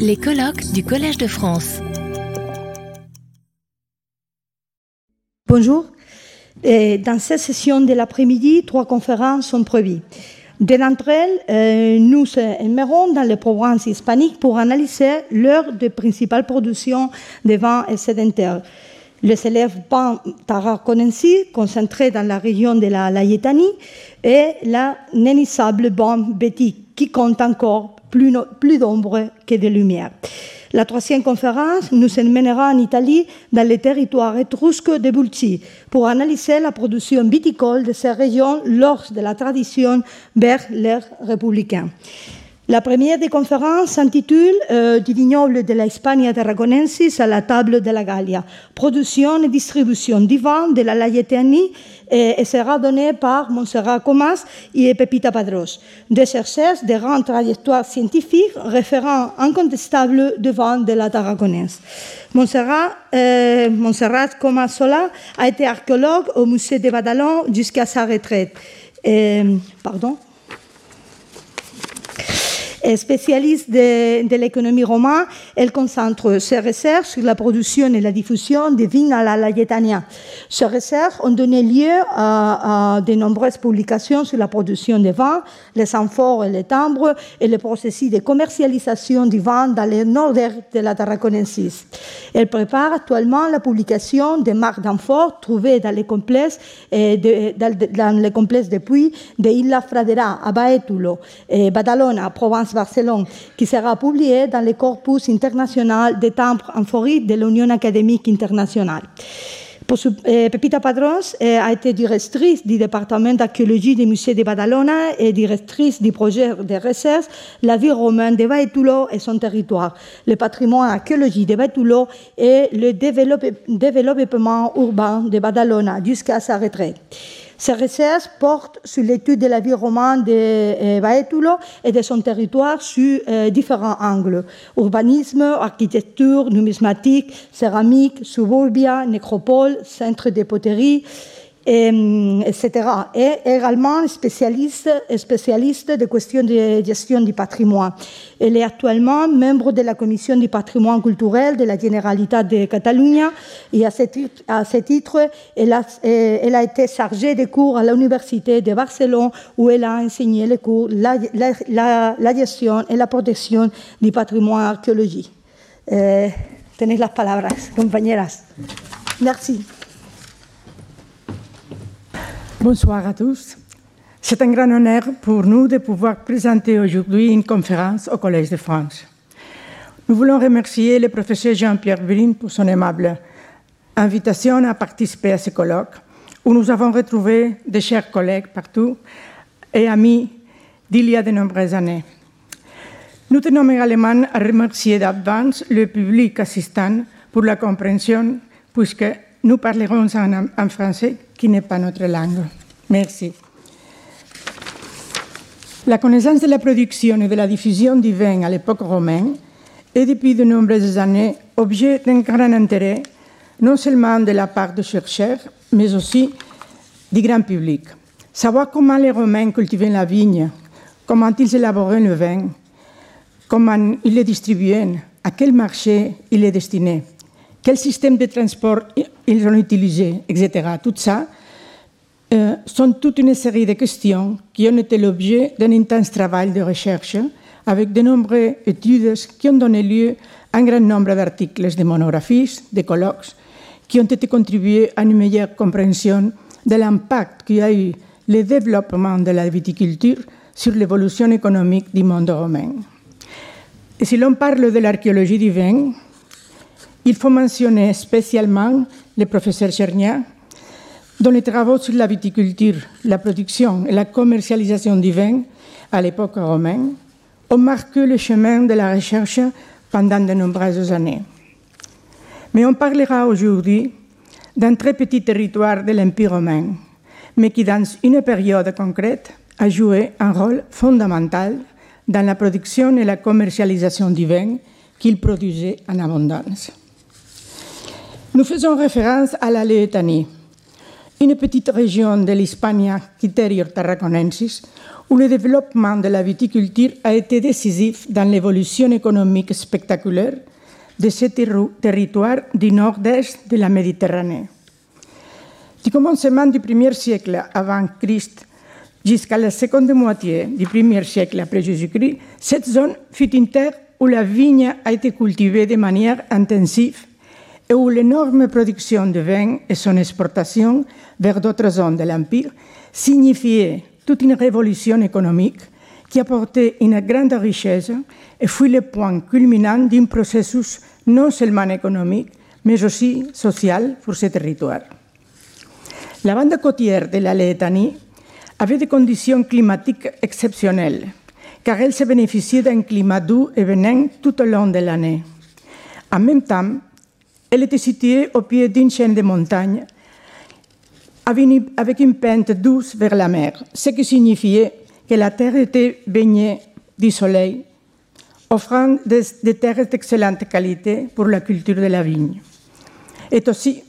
Les colloques du Collège de France. Bonjour. Et dans cette session de l'après-midi, trois conférences sont prévues. Deux d'entre elles, euh, nous aimerons dans les provinces hispaniques pour analyser l'heure de principale production de vins sédentaires. Les élèves pan tarraconensis, concentrés dans la région de la Layetanie, et la nénissable bande bétique, qui compte encore plus, d'ombre que de lumière. La troisième conférence nous emmènera en Italie, dans le territoire étrusque de Bulci, pour analyser la production viticole de ces régions lors de la tradition vers l'ère républicaine. La première des conférences s'intitule euh, Du vignoble de la Hispania Tarraconensis à la table de la Gallia, production et distribution du vin de la Layetanie et, sera donnée par Montserrat Comas et Pepita Padros, deux chercheurs de grande trajectoire scientifique, référents incontestables du vin de la Tarraconense. Montserrat, euh, Comas Sola a été archéologue au musée de Badalon jusqu'à sa retraite. Et, pardon? Spécialiste de, l'économie romaine, elle concentre ses recherches sur la production et la diffusion des vins à la Layetania. Ces recherches ont donné lieu à, de nombreuses publications sur la production des vins, les amphores et les timbres, et le processus de commercialisation du vin dans le nord de la Tarraconensis. Elle prépare actuellement la publication des marques d'amphores trouvées dans les complexes, de, dans, de puits de Isla Fradera, à Baetulo, et Badalona, Provence Barcelone, qui sera publié dans le corpus international des timbres amphoriques de l'Union académique internationale. Eh, Pepita Padros eh, a été directrice du département d'archéologie du musée de Badalona et directrice du projet de recherche La vie romaine de Baetulo et son territoire, le patrimoine archéologique de Baetulo et le développement urbain de Badalona jusqu'à sa retraite. Ces recherches portent sur l'étude de la vie romane de euh, Baetulo et de son territoire sur euh, différents angles. Urbanisme, architecture, numismatique, céramique, suburbia, nécropole, centre de poterie, et, etc. Et également spécialiste, spécialiste de questions de gestion du patrimoine. Elle est actuellement membre de la commission du patrimoine culturel de la Généralité de Catalunya et à ce titre, elle, a, été chargée de cours à l'Université de Barcelone où elle a enseigné les cours, la gestion et la protection du patrimoine archéologique. Eh, tenéis las palabras, compañeras. Merci. Bonsoir à tous. C'est un grand honneur pour nous de pouvoir présenter aujourd'hui une conférence au Collège de France. Nous voulons remercier le professeur Jean-Pierre Brin pour son aimable invitation à participer à ce colloque où nous avons retrouvé des chers collègues partout et amis d'il y a de nombreuses années. Nous tenons également à remercier d'avance le public assistant pour la compréhension puisque nous parlerons en, français qui n'est pas notre langue. Merci. La connaissance de la production et de la diffusion du vin à l'époque romaine est depuis de nombreuses années objet d'un grand intérêt, non seulement de la part des chercheurs, mais aussi du grand public. Savoir comment les Romains cultivaient la vigne, comment ils élaboraient le vin, comment ils le distribuaient, à quel marché il est destiné, quel système de transport ils ont utilisé, etc. Tout ça euh, sont toute une série de questions qui ont été l'objet d'un intense travail de recherche avec de nombreuses études qui ont donné lieu à un grand nombre d'articles, de monographies, de colloques, qui ont été contribués à une meilleure compréhension de l'impact qu'a eu le développement de la viticulture sur l'évolution économique du monde romain. Et si l'on parle de l'archéologie du vin, il faut mentionner spécialement le professeur Chernia, dont les travaux sur la viticulture, la production et la commercialisation du vin à l'époque romaine ont marqué le chemin de la recherche pendant de nombreuses années. Mais on parlera aujourd'hui d'un très petit territoire de l'Empire romain, mais qui, dans une période concrète, a joué un rôle fondamental dans la production et la commercialisation du vin qu'il produisait en abondance. Nous faisons référence à la Létanie, une petite région de l'Hispania Quiterior Tarraconensis, où le développement de la viticulture a été décisif dans l'évolution économique spectaculaire de ce territoire du nord-est de la Méditerranée. Du commencement du premier siècle avant Christ jusqu'à la seconde moitié du premier siècle après Jésus-Christ, cette zone fut une terre où la vigne a été cultivée de manière intensive et où l'énorme production de vin et son exportation vers d'autres zones de l'Empire signifiaient toute une révolution économique qui apportait une grande richesse et fut le point culminant d'un processus non seulement économique, mais aussi social pour ce territoire. La bande côtière de la Létanie avait des conditions climatiques exceptionnelles, car elle se bénéficiait d'un climat doux et bénin tout au long de l'année. En même temps, elle était située au pied d'une chaîne de montagnes avec une pente douce vers la mer, ce qui signifiait que la terre était baignée du soleil, offrant des, terres d'excellente qualité pour la culture de la vigne. Et aussi,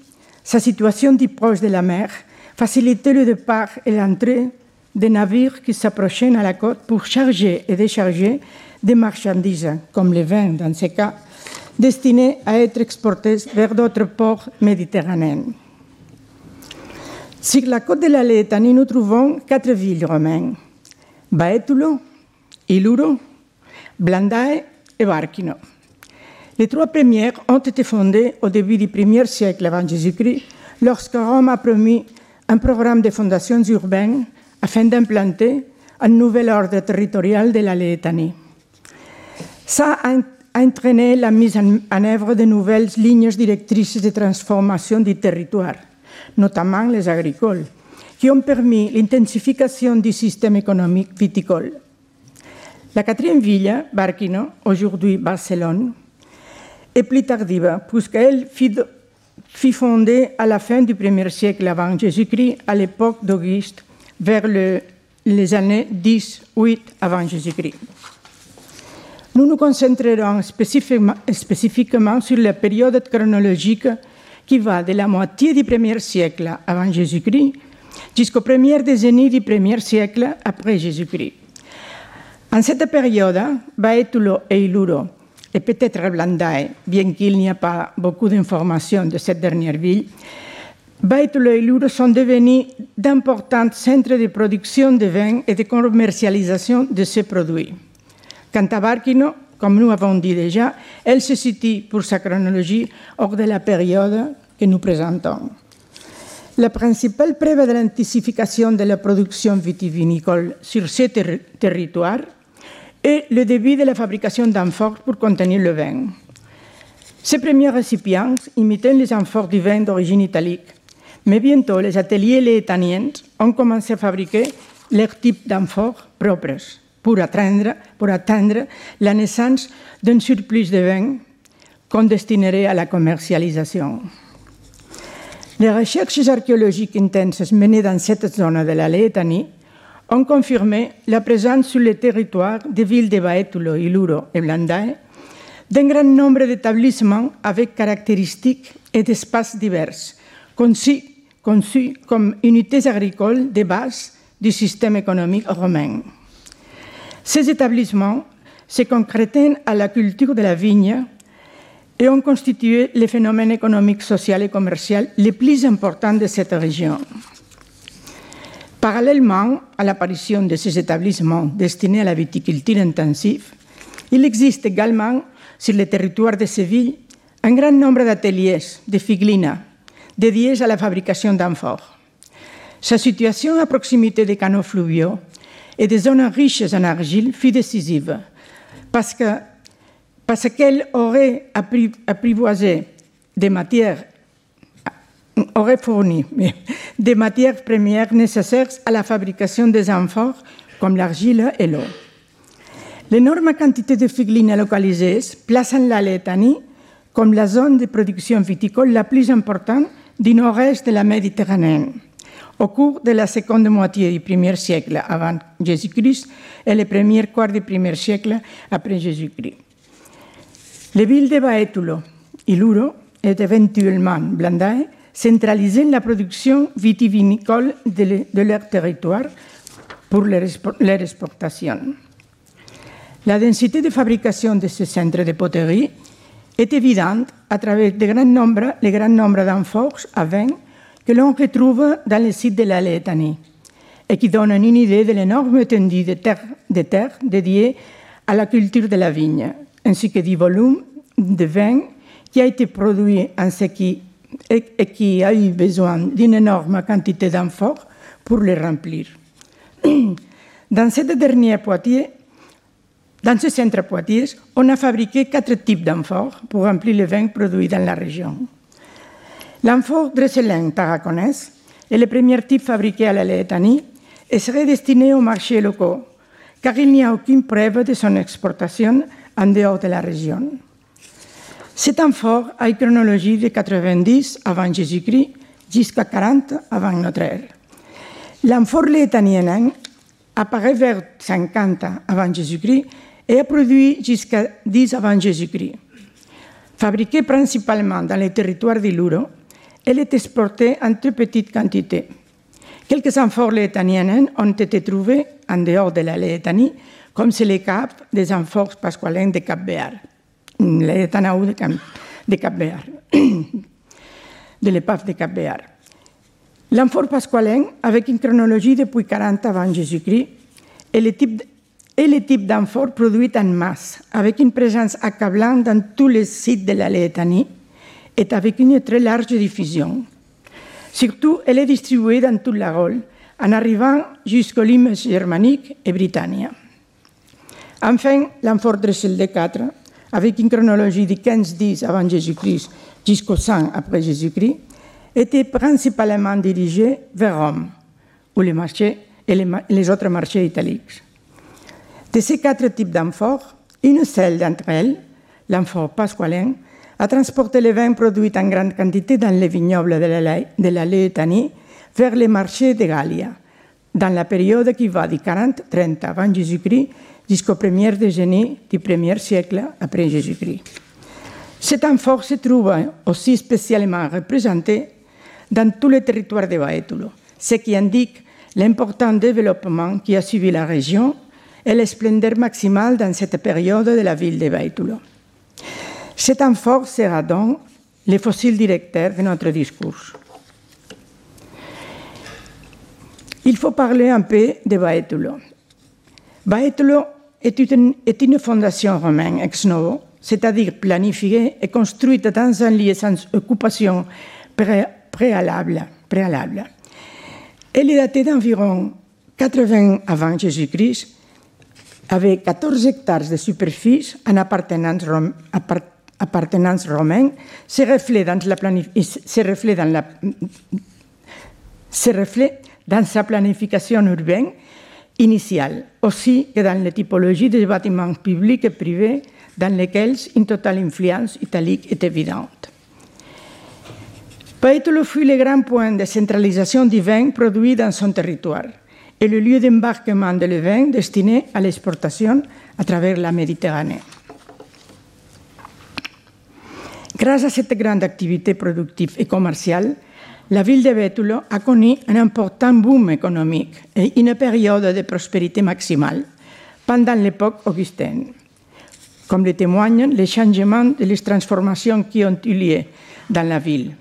sa situation si proche de la mer facilitait le départ et l'entrée des navires qui s'approchaient à la côte pour charger et décharger des marchandises, comme le vin dans ce cas, destinés à être exportés vers d'autres ports méditerranéens. Sur la côte de la Létanie, nous trouvons quatre villes romaines, Baetulo, Iluro, Blandae et Barquino. Les trois premières ont été fondées au début du premier siècle avant Jésus-Christ, lorsque Rome a promis un programme de fondations urbaines afin d'implanter un nouvel ordre territorial de la Létanie. Ça a entraîné la mise en œuvre de nouvelles lignes directrices de transformation du territoire, notamment les agricoles, qui ont permis l'intensification du système économique viticole. La quatrième ville, Barquino, aujourd'hui Barcelone, est plus tardive, puisqu'elle fut fondée à la fin du premier siècle avant Jésus-Christ, à l'époque d'Auguste, vers les années 10-8 avant Jésus-Christ. Nous nous concentrerons spécifiquement, sur la période chronologique qui va de la moitié du premier siècle avant Jésus-Christ jusqu'aux premières décennies du premier siècle après Jésus-Christ. En cette période, Baetulo et Iluro, et peut-être Blandae, bien qu'il n'y ait pas beaucoup d'informations de cette dernière ville, Baetulo et Iluro sont devenus d'importants centres de production de vin et de commercialisation de ces produits. Quant comme nous avons dit déjà, elle se situe pour sa chronologie hors de la période que nous présentons. La principale preuve de l'intensification de la production vitivinicole sur ce ter territoire est le début de la fabrication d'amphores pour contenir le vin. Ces premiers récipients imitaient les amphores du vin d'origine italique, mais bientôt les ateliers létaniens ont commencé à fabriquer leur type d'amphores propres pour atteindre, la naissance d'un surplus de vin qu'on destinerait à la commercialisation. Les recherches archéologiques intenses menées dans cette zone de la Létanie ont confirmé la présence sur le territoire des villes de Baetulo, Iluro et Blandae d'un grand nombre d'établissements avec caractéristiques et d'espaces divers, conçus comme unités agricoles de base du système économique romain. Ces établissements se concrétisent à la culture de la vigne et ont constitué le phénomène économique, social et commercial le plus important de cette région. Parallèlement à l'apparition de ces établissements destinés à la viticulture intensive, il existe également sur le territoire de Séville un grand nombre d'ateliers de figlina dédiés à la fabrication d'amphores. Sa situation à proximité des canaux fluviaux et des zones riches en argile fut décisive parce que parce qu'elle aurait apprivoisé des matières aurait fourni des matières premières nécessaires à la fabrication des amphores comme l'argile et l'eau. L'énorme quantité de figline localisées place la Letanie comme la zone de production viticole la plus importante du nord-est de la Méditerranée au cours de la seconde moitié du premier siècle avant Jésus-Christ et le premier quart du premier siècle après Jésus-Christ. Les villes de Baetulo et Luro et éventuellement Blandae centralisant la production vitivinicole de, leur territoire pour leur, exportation. La densité de fabrication de ce centre de poterie est évidente à travers de grand nombre, le grand d'amphores à vin que l'on retrouve dans le site de la Létanie et qui donnent une idée de l'énorme étendue de terre, de terre dédiée à la culture de la vigne, ainsi que du volume de vin qui a été produit en ce qui, et, qui a eu besoin d'une énorme quantité d'amphores pour les remplir. Dans cette dernière dans ce centre Poitiers, on a fabriqué quatre types d'amphores pour remplir le vin produit dans la région. L'amphore Dresselin tarraconnaise est le premier type fabriqué à la Létanie et serait destiné aux marchés locaux, car il n'y a aucune preuve de son exportation en dehors de la région. Cet amphore a une chronologie de 90 avant Jésus-Christ jusqu'à 40 avant notre ère. L'amphore létanien apparaît vers 50 avant Jésus-Christ et a produit jusqu'à 10 avant Jésus-Christ. Fabriquée principalement dans les territoires d'Iluro, elle est exportée en très petite quantité. Quelques amphores létaniennes ont été trouvés en dehors de la Létanie, comme c'est le cas des amphores pasqualins de l'étanaou de, Cap-Béar, de l'épave de Cap-Béar. L'amphore pasqualin, avec une chronologie depuis 40 avant Jésus-Christ, est le type est d'amphore produit en masse, avec une présence accablante dans tous les sites de la Létanie et avec une très large diffusion. Surtout, elle est distribuée dans toute la Gaule, en arrivant jusqu'aux limes germaniques et britanniques. Enfin, l'amphore Dressel de 4, avec une chronologie de 15-10 avant Jésus-Christ jusqu'au 100 après Jésus-Christ, était principalement dirigée vers Rome, où les marchés et les autres marchés italiques. De ces quatre types d'amphores, une seule d'entre elles, l'amphore pasqualin, a transporté les vins produits en grande quantité dans les vignobles de la, de Létanie vers les marchés de Gallia, dans la période qui va du 40-30 avant Jésus-Christ jusqu'au premier déjeuner du premier siècle après Jésus-Christ. Cet amphore se trouve aussi spécialement représenté dans tout le territoire de Baétulo, ce qui indique l'important développement qui a suivi la région et la splendeur maximale dans cette période de la ville de Baitulo. Cet amphore sera donc le fossile directeur de notre discours. Il faut parler un peu de Baetulo. Baetulo est une, fondation romaine ex novo, c'est-à-dire planifiée et construite dans un lieu sans occupation préalable. préalable. Elle est datée d'environ 80 avant Jésus-Christ avec 14 hectares de superficie en appartenance, rom, appartenance romaine, se reflète dans, la sa planification urbaine initiale, aussi que dans les typologies des bâtiments publics et privés dans lesquels une totale influence italique est évidente. Paetolo fut le grand point de centralisation du vin produit dans son territoire et le lieu d'embarquement de le vin destiné à l'exportation à travers la Méditerranée. Grâce à cette grande activité productive et commerciale, la ville de Bétulo a connu un important boom économique et une période de prospérité maximale pendant l'époque augustine, comme le témoignent les changements et les transformations qui ont eu lieu dans la ville.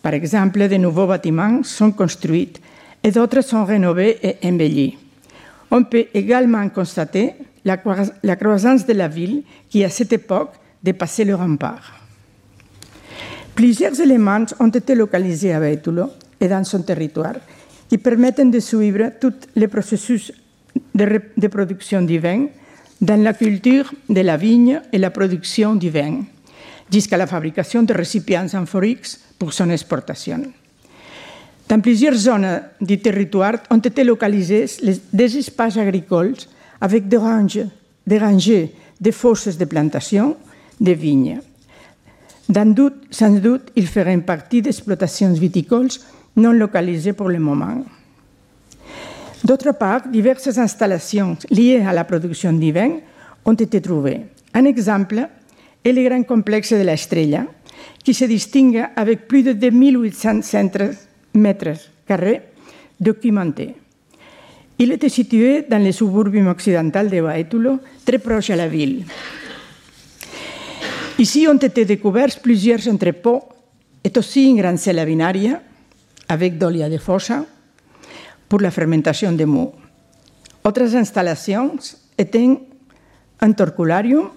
Par exemple, de nouveaux bâtiments sont construits et d'autres sont rénovés et embellis. On peut également constater la, croissance de la ville qui, à cette époque, dépassait le rempart. Plusieurs éléments ont été localisés à Bétulo et dans son territoire qui permettent de suivre tous les processus de, production du vin dans la culture de la vigne et la production du vin, jusqu'à la fabrication de récipients amphoriques pour son exportation. Dans plusieurs zones du territoire ont été localisés des espaces agricoles avec des ranges, des rangées de fosses de plantation de vignes. Doute, sans doute, ils feraient partie d'exploitations viticoles non localisées pour le moment. D'autre part, diverses installations liées à la production du vin ont été trouvées. Un exemple est le grand complexe de la Estrella, qui se distingue avec plus de 2800 mètres carrés documentés. Il était situé dans le suburbium occidental de Baetulo, très proche à la ville. Ici ont été découverts plusieurs entrepôts et aussi une grande cella binaria avec d'olia de fossa pour la fermentation de mou. Autres installations étaient un torcularium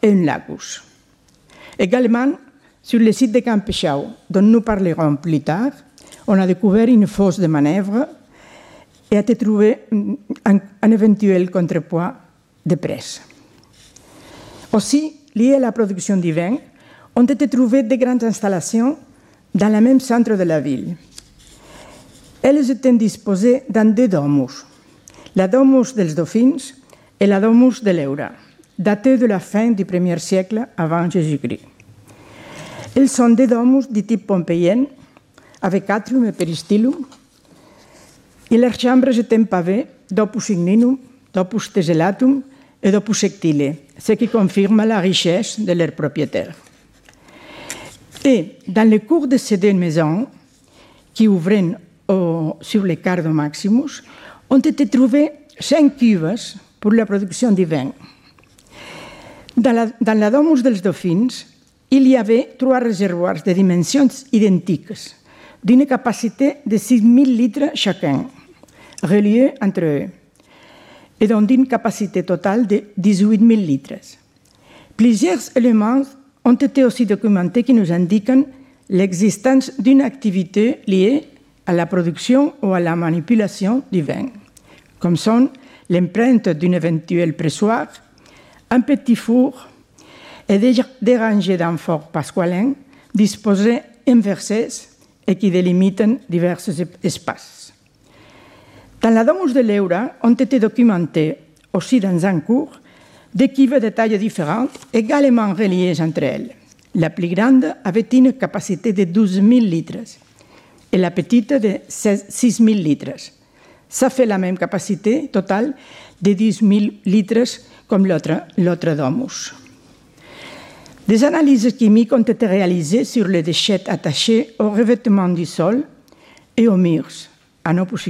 et un lacus. Également, sur le site de Campechau, dont nous parlerons plus tard, on a découvert une fosse de manœuvre et a trouvé un, un éventuel contrepoids de presse. Aussi, lié à la production du vin, ont été trouvées de grandes installations dans le même centre de la ville. Elles étaient disposées dans deux domus, la domus dels Dauphins et la domus de l'Eura, datée de la fin du 1er siècle avant Jésus-Christ. Elles sont des domus du type pompéien, avec atrium et peristylum, et leurs chambres étaient pavées d'opus igninum, d'opus tessellatum et d'opus sectile, ce qui confirme la richesse de leurs propriétaires. Et dans le cours de ces deux maisons, qui ouvraient au, sur le Cardo Maximus, ont été trouvées cinq cuves pour la production du vin. Dans la, dans la Domus dels Dauphins, il y avait trois réservoirs de dimensions identiques, d'une capacité de 6.000 litres chacun, reliés entre eux, et dont une capacité totale de 18 000 litres. Plusieurs éléments ont été aussi documentés qui nous indiquent l'existence d'une activité liée à la production ou à la manipulation du vin, comme sont l'empreinte d'un éventuel pressoir, un petit four et des rangées d'amphores pasqualins disposées inversées et qui délimitent divers espaces. Dans la domus de l'Eura ont été documentés aussi dans un cours des cuves de tailles différentes, également reliées entre elles. La plus grande avait une capacité de 12 000 litres et la petite de 6 000 litres. Ça fait la même capacité totale de 10 000 litres comme l'autre domus. Des analyses chimiques ont été réalisées sur les déchets attachés au revêtement du sol et aux murs, en opus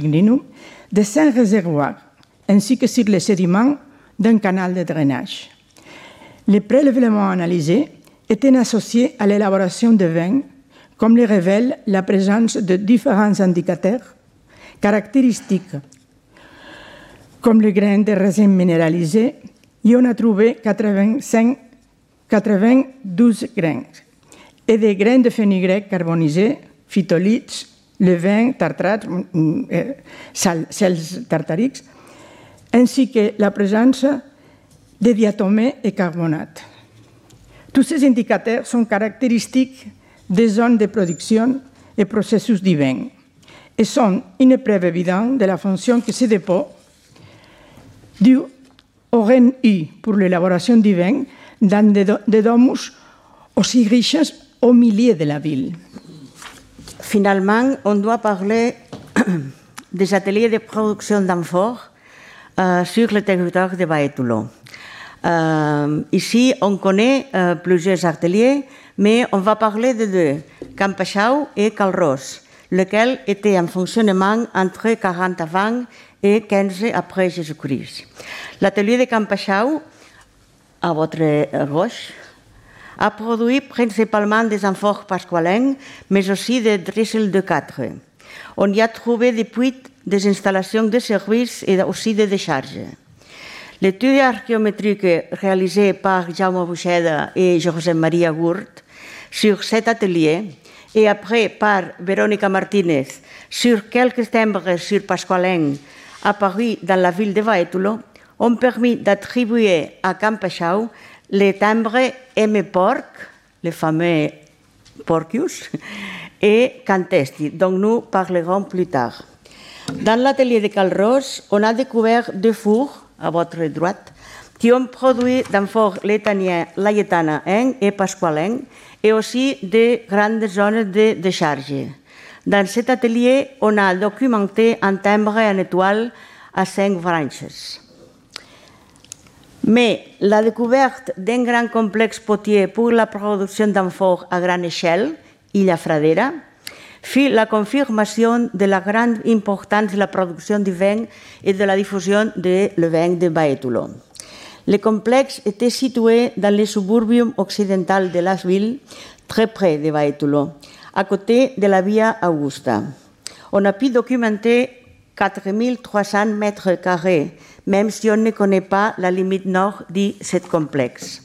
de cinq réservoirs, ainsi que sur les sédiments d'un canal de drainage. Les prélèvements analysés étaient associés à l'élaboration de vins, comme le révèle la présence de différents indicateurs caractéristiques, comme le grain de raisin minéralisé, et on a trouvé 85, 92 grains, et des grains de fenugrec carbonisé, phytolithes, levain, tartrate, sels tartariques, ainsi que la présence de diatomées et carbonates. Tous ces indicateurs sont caractéristiques des zones de production et processus du vin et sont une preuve évidente de la fonction que ces dépôts du auraient eu pour l'élaboration du vin dans des domus aussi riches au milieu de la ville. Finalement, on doit parler des ateliers de production d'amphores euh, sur le territoire de Baetulo. Euh, ici, on connaît euh, plusieurs ateliers, mais on va parler de deux, Campachau et Calros, lequel était en fonctionnement entre 40 avant et 15 après Jésus-Christ. L'atelier de Campachau, à votre gauche, a produit principalement des amphores pasqualins, mais aussi des dressels de 4. On y a trouvé depuis des installations de service et aussi de décharge. L'étude archéométrique réalisée par Jaume Boucheda et José Maria Gourt sur cet atelier et après par Véronica Martínez sur quelques timbres sur Pasqualin apparus dans la ville de Baetulo ont permis d'attribuer à Campachau les timbres M. Porc, le fameux Porcius, et Cantesti, dont nous parlerons plus tard. Dans l'atelier de Calros, on a découvert deux fours, à votre droite, qui ont produit d'amphores létaniens, Layetana 1 et Pasqualin, et aussi de grandes zones de décharge. Dans cet atelier, on a documenté un timbre en étoile à cinq branches. Mais la découverte d'un grand complexe potier pour la production d'amphores à grande échelle, Illa Fradera, fit la confirmation de la grande importance de la production du vin et de la diffusion le vin de Baetulo. Le complexe était situé dans le suburbium occidental de la ville, très près de Baetulo, à côté de la Via Augusta. On a pu documenter 4300 mètres carrés, même si on ne connaît pas la limite nord de ce complexe.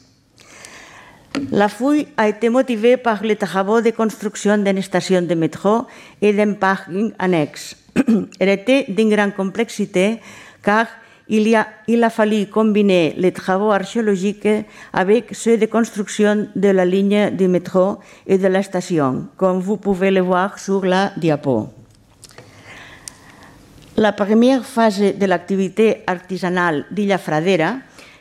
La fouille a été motivée par les travaux de construction d'une station de métro et d'un parking annexe. Elle était d'une grande complexité car il, a, il a fallu combiner les travaux archéologiques avec ceux de construction de la ligne du métro et de la station, comme vous pouvez le voir sur la diapo. La première phase de l'activité artisanale d'Illa Fradera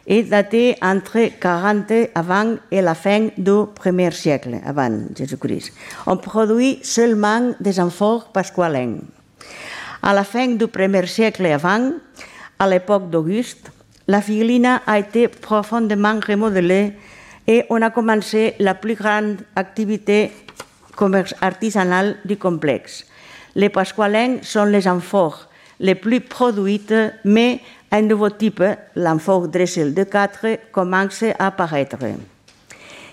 est datée entre 40 avant et la fin du premier siècle avant Jésus-Christ. On produit seulement des amphores pasqualins. À la fin du premier siècle avant, à l'époque d'Auguste, la figuelina a été profondément remodelée et on a commencé la plus grande activité artisanale du complexe. Les pasqualins sont les amphores les plus produites, mais un nouveau type, l'amphore Dressel de 4, commence à apparaître.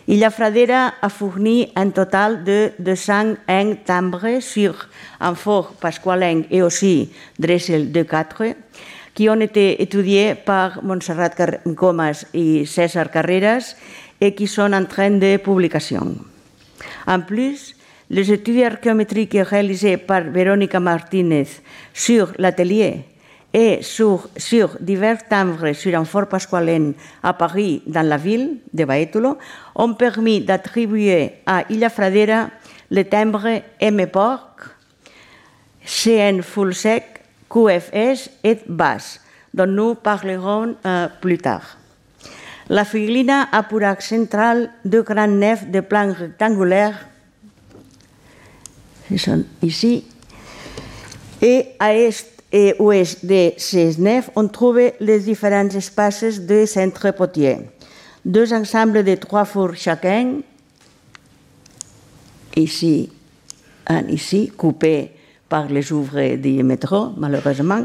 Illa Fradera a fourni un total de 201 timbres sur amphore pasqualin et aussi Dressel de 4, qui ont été étudiés par Montserrat Gomas et César Carreras et qui sont en train de publication. En plus, les études archéométriques réalisées par Véronica Martinez sur l'atelier et sur, divers timbres sur un fort pasqualin à Paris, dans la ville de Baetulo, ont permis d'attribuer à Illa Fradera le timbre M. Porc, CN full sec, QFS et basse, dont nous parlerons euh, plus tard. La figlina a pour axe central deux grandes nefs de plan rectangulaire sont ici. Et à est et ouest de ces on trouve les différents espaces de centre potier. Deux ensembles de trois fours chacun, ici, un ici, coupés par les ouvriers du métro, malheureusement,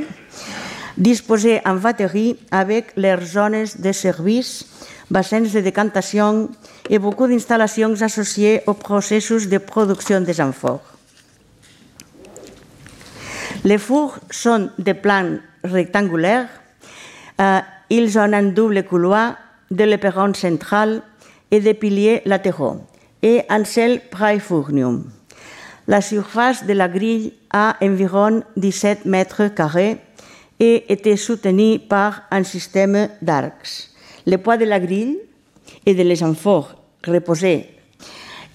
disposés en batterie avec leurs zones de service, bassins de décantation et beaucoup d'installations associées au processus de production des amphores. Les fours sont de plan rectangulaire. Euh, ils ont un double couloir de l'éperon central et des piliers latéraux et un seul praefurnium. La surface de la grille a environ 17 mètres carrés et était soutenue par un système d'arcs. Le poids de la grille et de les amphores reposés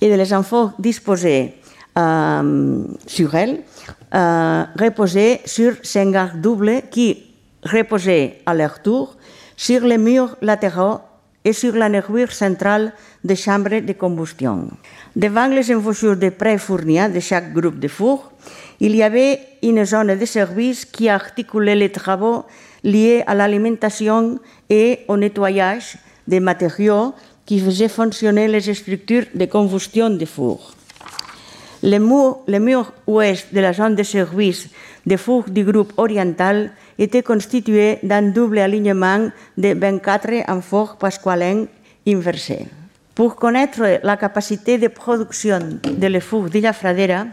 et de les amphores disposés euh, sur elle euh, reposaient sur cinq arcs doubles qui reposaient à leur tour sur les murs latéraux et sur la nervure centrale des chambres de combustion. Devant les embouchures de pré-fournia de chaque groupe de fours, il y avait une zone de service qui articulait les travaux liés à l'alimentation et au nettoyage des matériaux qui faisaient fonctionner les structures de combustion des fours. Le mur, le mur ouest de la zone de service de four du groupe oriental était constitué d'un double alignement de 24 amphores pasqualins inversés. Pour connaître la capacité de production de les fours de la Fradera,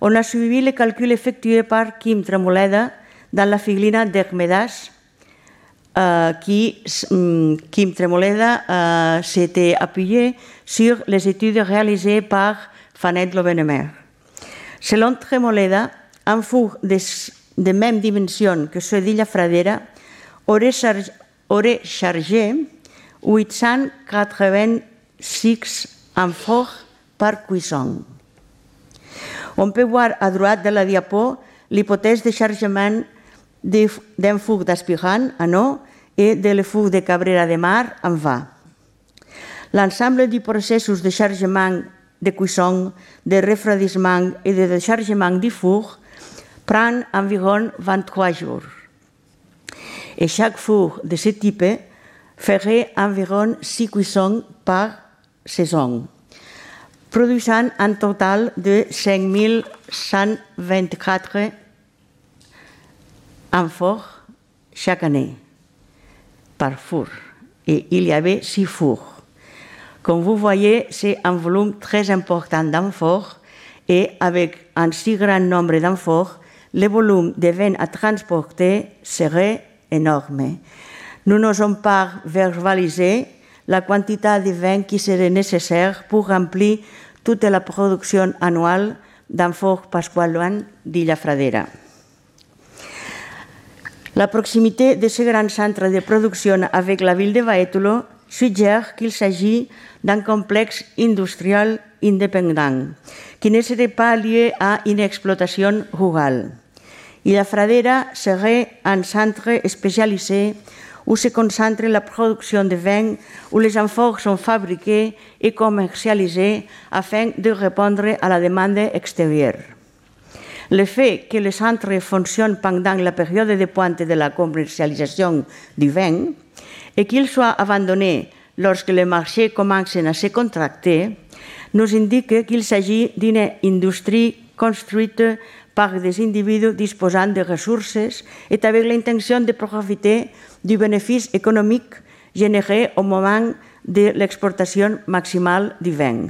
on a suivi les calculs effectués par Kim Tremoleda dans la figlina d'Hermedas, euh, qui, mm, Kim Tremoleda euh, s'était appuyé sur les études réalisées par Fanet Lobenemer. Selon Tremoleda, un four de, de même dimension que ceux d'Illa Fradera aurait, charge, aurait chargé 886 amphores par cuisson. On peut voir à droite de la diapo l'hypothèse de chargement d'un four d'aspirant en eau et de le four de Cabrera de Mar en va. L'ensemble du processus de chargement de cuisson, de refroidissement et de déchargement du four prend environ 23 jours. Et chaque four de ce type ferait environ 6 cuissons par saison, produisant un total de 5124 amphores chaque année par four. Et il y avait six fours. Comme vous voyez, c'est un volume très important d'amphores et avec un si grand nombre d'amphores, le volume de vin à transporter serait énorme. Nous n'osons pas verbaliser la quantité de vin qui serait nécessaire pour remplir toute la production annuelle d'amphores pasqualoan d'Illa Fradera. La proximité de ce grand centre de production avec la ville de Baétulo suggère qu'il s'agit d'un complexe industriel indépendant qui ne serait pas lié à une exploitation rurale. Et la Fradera serait un centre spécialisé où se concentre la production de vin, où les amphores sont fabriqués et commercialisés afin de répondre à la demande extérieure. Le fait que le centre fonctionne pendant la période de pointe de la commercialisation du vin et qu'il soit abandonné lorsque les marchés commencent à se contracter, nous indique qu'il s'agit d'une industrie construite par des individus disposant de ressources et avec l'intention de profiter du bénéfice économique généré au moment de l'exportation maximale du vin.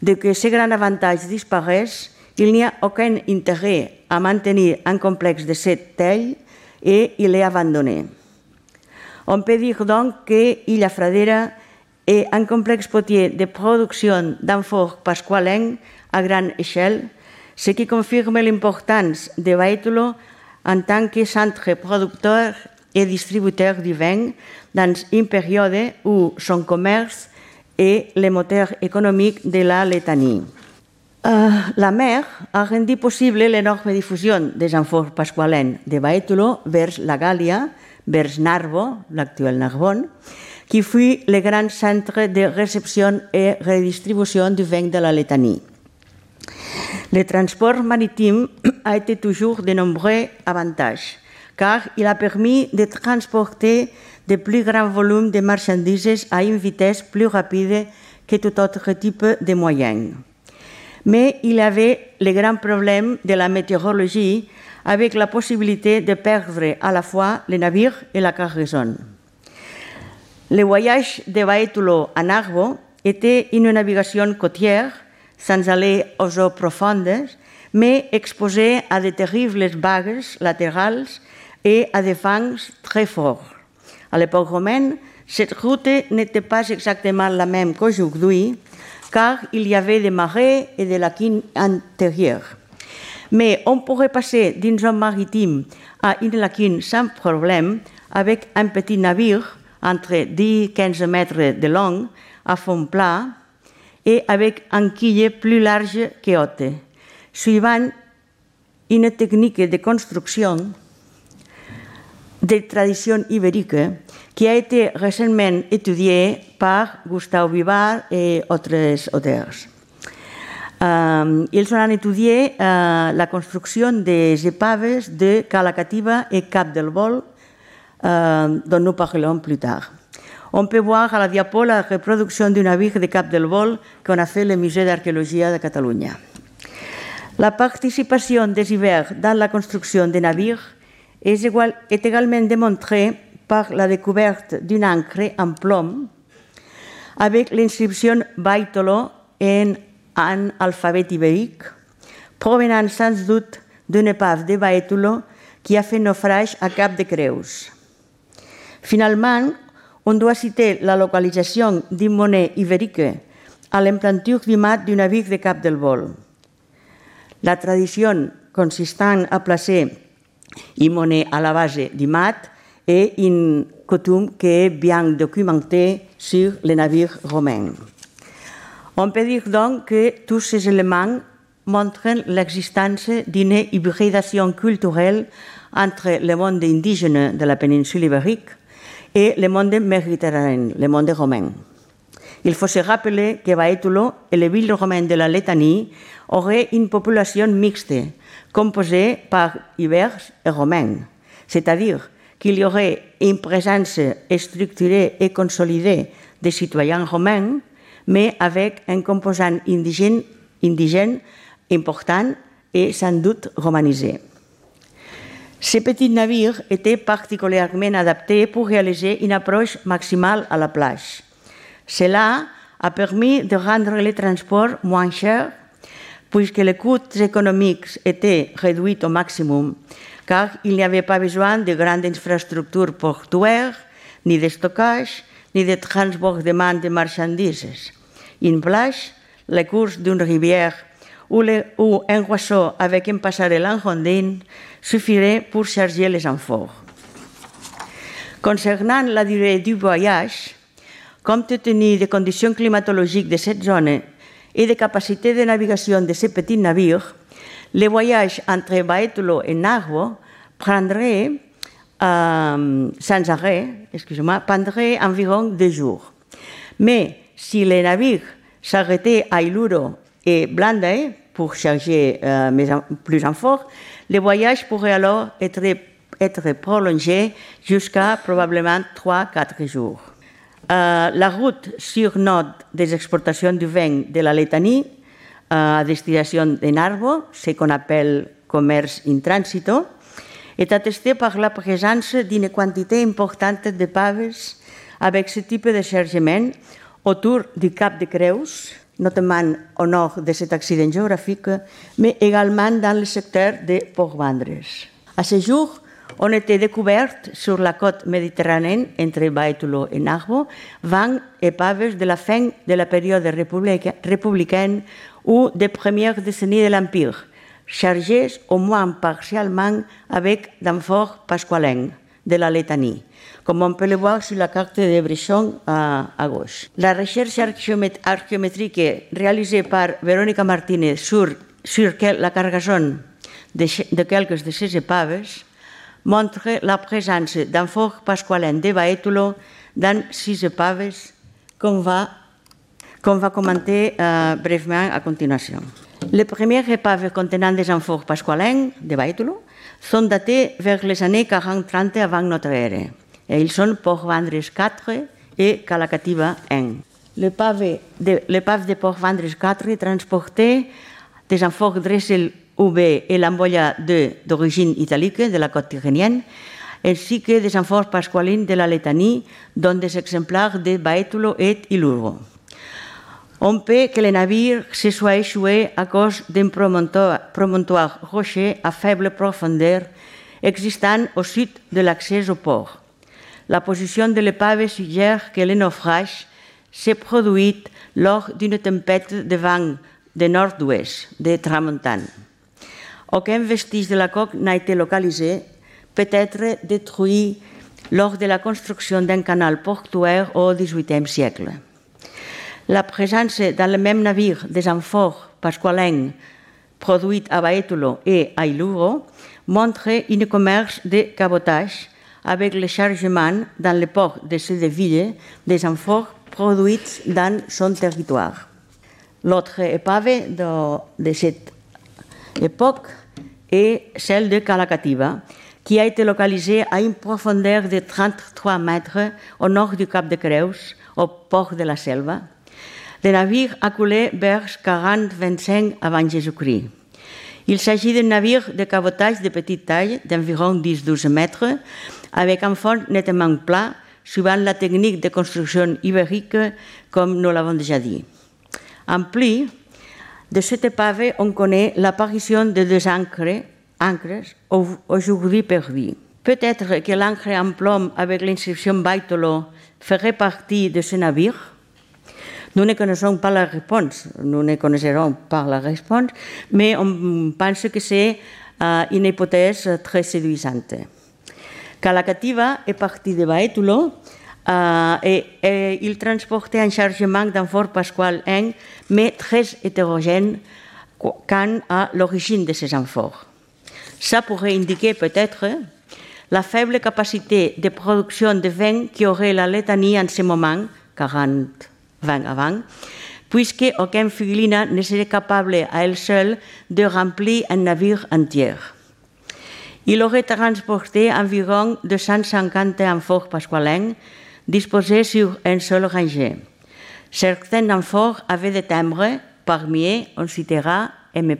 De que ce grand avantage disparaisse, il n'y a aucun intérêt à maintenir un complexe de cette taille et il est abandonné. On peut dire donc que Illa Fradera est un complexe potier de production d'amphores pasqualenc à grande échelle, ce qui confirme l'importance de Baétulo en tant que centre producteur et distributeur du vin dans une période où son commerce est le moteur économique de la Letanie. Uh, la mer a rendu possible l'énorme diffusion des amphores pasqualens de Baétulo vers la Gàlia, vers Narbo, l'actuel Narbonne, qui fut le grand centre de réception et redistribution du vin de la Letanie. Le transport maritime a été toujours de nombreux avantages, car il a permis de transporter de plus grands volumes de marchandises à une vitesse plus rapide que tout autre type de moyens. Mais il avait le grand problème de la météorologie avec la possibilité de perdre à la fois les navires et la cargaison. Le voyage de Baétulo à Narbo était une navigation côtière, sans aller aux eaux profondes, mais exposée à de terribles vagues latérales et à des fangs très forts. À l'époque romaine, cette route n'était pas exactement la même qu'aujourd'hui, car il y avait des marais et des lacunes intérieures. Mais on pourrait passer d'une zone maritime à une lacune sans problème avec un petit navire entre 10-15 mètres de long à fond plat et avec un quille plus large que haute, suivant une technique de construction de tradition ibérique qui a été récemment étudiée par Gustave Vivar et autres auteurs. Euh, ils ont étudié euh, la construction des épaves de Calacativa et Cap del Vol, euh, dont nous parlerons plus tard. On peut voir à la diapo la reproduction du navire de Cap del Vol qu'on a fait le musée d'archéologie de Catalunya. La participation des hivers dans la construction des navires est, égal, est également démontrée par la découverte d'une encre en plomb avec l'inscription Baitolo en un alphabet ibérique, provenant sans doute d'une épave de Baétulo qui a fait naufrage à Cap de Creus. Finalement, on doit citer la localisation d'une monnaie ibérique à l'implanture du mat du navire de Cap del Vol. La tradition consistant à placer une monnaie à la base du mat est une coutume qui est bien documentée sur les navires romains. On peut dire donc que tous ces éléments montrent l'existence d'une hybridation culturelle entre le monde indigène de la péninsule ibérique et le monde méditerranéen, le monde romain. Il faut se rappeler que Baétulo et les villes romaines de la Letanie auraient une population mixte, composée par ibères et romains, c'est-à-dire qu'il y aurait une présence structurée et consolidée des citoyens romains, mais avec un composant indigène, important et sans doute romanisé. Ces petits navires étaient particulièrement adaptés pour réaliser une approche maximale à la plage. Cela a permis de rendre les transports moins chers, puisque les coûts économiques étaient réduits au maximum, car il n'y avait pas besoin de grandes infrastructures portuaires, ni de stockage, ni de transport de de marchandises. Une plage, les courses d'une rivière ou, le, ou un ruisseau avec un passerelle en rondine suffirait pour charger les amphores. Concernant la durée du voyage, compte tenu des conditions climatologiques de cette zone et des capacités de navigation de ces petits navires, le voyage entre Baetulo et Narvo prendrait, euh, sans arrêt, excusez-moi, prendrait environ deux jours. Mais si les navires s'arrêtaient à Iluro et Blanda pour charger euh, plus en fort, le voyage pourrait alors être, être prolongé jusqu'à probablement 3-4 jours. Euh, la route sur nord des exportations du vin de la Letanie euh, à destination de Narvo, ce qu'on appelle commerce in transito, est attestée par la présence d'une quantité importante de paves avec ce type de chargement autour du Cap de Creus, notamment au nord de cet accident géographique, mais également dans le secteur de Port-Vendres. À ce jour, on était découvertes sur la côte méditerranéenne entre Baetulo et Narbo 20 épaves de la fin de la période républicaine ou des premières décennies de l'Empire, chargées au moins partiellement avec d'amphores pasqualennes de la Letanie comme on peut le voir sur la carte de Bresson à, à gauche. La recherche archéométrique réalisée par Verónica Martínez sur, sur la cargaison de, de quelques de ces épaves montre la présence d'amphores pasqualens de Baetulo dans six épaves qu'on va, qu'on va commenter euh, brièvement à continuation. Les premières épaves contenant des amphores pasqualens de Baetulo sont datées vers les années 40-30 avant notre ère. Et ils sont Port-Vendres 4 et Calacativa 1. L'épave de, de Port-Vendres 4 transportait des amphores Dressel UB et l'Amboya 2 d'origine italique de la côte tyrrhénienne, ainsi que des amphores pasqualines de la Letanie, dont des exemplaires de Baetulo et Ilurgo. On peut que le navire se soit échoué à cause d'un promontoire, promontoire rocher à faible profondeur existant au sud de l'accès au port la position de l'épave suggère que le naufrage s'est produit lors d'une tempête de vent de nord-ouest, de tramontane. Aucun vestige de la coque n'a été localisé, peut-être détruit lors de la construction d'un canal portuaire au XVIIIe siècle. La présence dans le même navire des amphores pasqualens produits à Baetulo et à Iluro montre un commerce de cabotage avec le chargement dans le port de Sédeville des amphores produits dans son territoire. L'autre épave de, de, cette époque est celle de Calacativa, qui a été localisée à une profondeur de 33 mètres au nord du Cap de Creus, au port de la Selva. Le navire a coulé vers 40-25 avant Jésus-Christ. Il s'agit d'un navire de cabotage de petite taille, d'environ 10-12 mètres, avec un fond nettement plat, suivant la technique de construction ibérique, comme nous l'avons déjà dit. En plus de cette épave, on connaît l'apparition de deux ancres, ancres aujourd'hui perdues. Peut-être que l'ancre en plomb avec l'inscription Baitolo ferait partie de ce navire. Nous ne connaissons pas la réponse, nous ne connaisserons pas la réponse, mais on pense que c'est euh, une hypothèse très séduisante. Calacativa est parti de Baetulo euh, et, et, il transportait un chargement d'amphore pasqual 1, mais très hétérogène quant à l'origine de ces amphores. Ça pourrait indiquer peut-être la faible capacité de production de vin qu'aurait la Letanie en ce moment, 40 20 avant, puisque aucun figurina ne serait capable à elle seule de remplir un navire entier. Il aurait transporté environ 250 amphores pasqualins disposés sur un seul rangée. Certains amphores avaient des timbres, parmi eux, on citera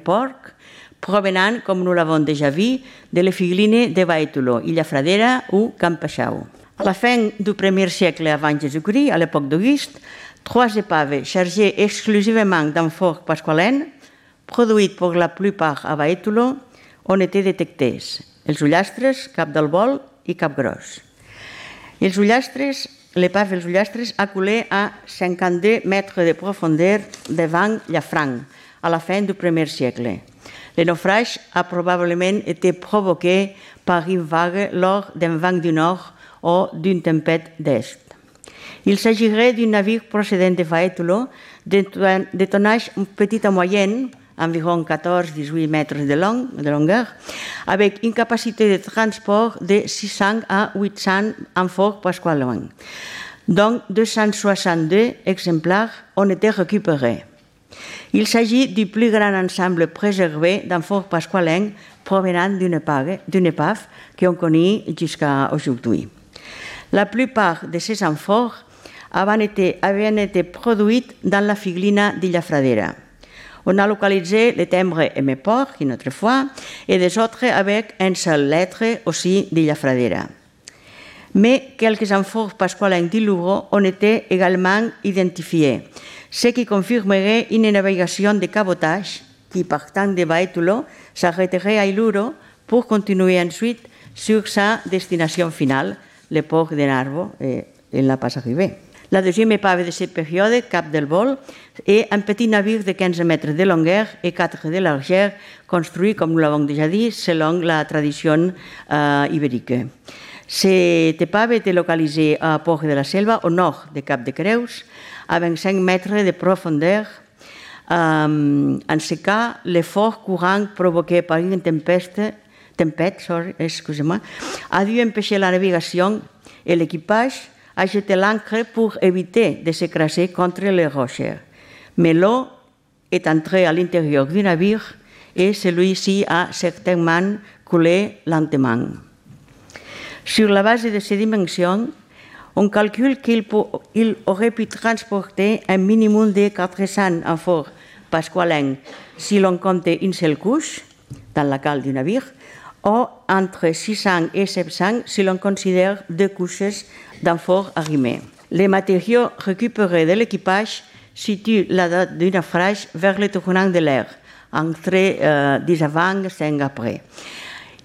Porc, provenant, comme nous l'avons déjà vu, de les figurines de Baetulo, Illafradera ou Campachau. À la fin du premier siècle avant Jésus-Christ, à l'époque d'Auguste, trois épaves chargées exclusivement d'amphores pasqualins, produites pour la plupart à Baetulo, ont été détectées. Els ullastres, cap del vol i cap gros. Els ullastres l'épave dels ullastres a coulé à 52 mètres de profondeur devant Llafranc, à la fin du premier siècle. Le naufrage a probablement été provoqué par une vague lors d'un vent du nord ou d'une tempête d'est. Il s'agirait d'un navire procédant de Faetulo, de tonnage petit à moyenne, environ 14-18 mètres de, long, longueur, avec une capacité de transport de 600 à 800 amphores pasqualoins, dont 262 exemplaires ont été récupérés. Il s'agit du plus grand ensemble préservé d'amphores pasqualins provenant d'une épave qu'on connaît jusqu'à aujourd'hui. La plupart de ces amphores avaient été, avaient été dans la figlina d'Illafradera. On a localisé les timbres Meport, une autre fois, et des autres avec une seule lettre aussi d'Illafradera. Mais quelques amphores pasqualins d'Iluro ont été également identifiés, ce qui confirmerait une navigation de cabotage qui, partant de Baetulo, s'arrêterait à Iluro pour continuer ensuite sur sa destination finale, le port de Narvo, et il n'a pas arrivé. La deuxième épave de cette période, Cap del Vol, est un petit navire de 15 mètres de longueur et 4 de largeur, construit, comme nous l'avons déjà dit, selon la tradition euh, ibérique. Cette épave était localisée à Port de la Selva, au nord de Cap de Creus, à 25 mètres de profondeur. Euh, en ce cas, l'effort courant provoqué par une tempête, tempête sorry, excusez-moi, a dû empêcher la navigation et l'équipage a jeté l'ancre pour éviter de s'écraser contre les rochers. Mais l'eau est entrée à l'intérieur du navire et celui-ci a certainement coulé lentement. Sur la base de ces dimensions, on calcule qu'il aurait pu transporter un minimum de 400 amphores pasqualins si l'on comptait une seule couche dans la cale du navire, ou entre 600 et 700 si l'on considère deux couches d'amphores arrimées. Les matériaux récupérés de l'équipage situent la date du naufrage vers le tournant de l'air, entre euh, 10 avant et 5 après.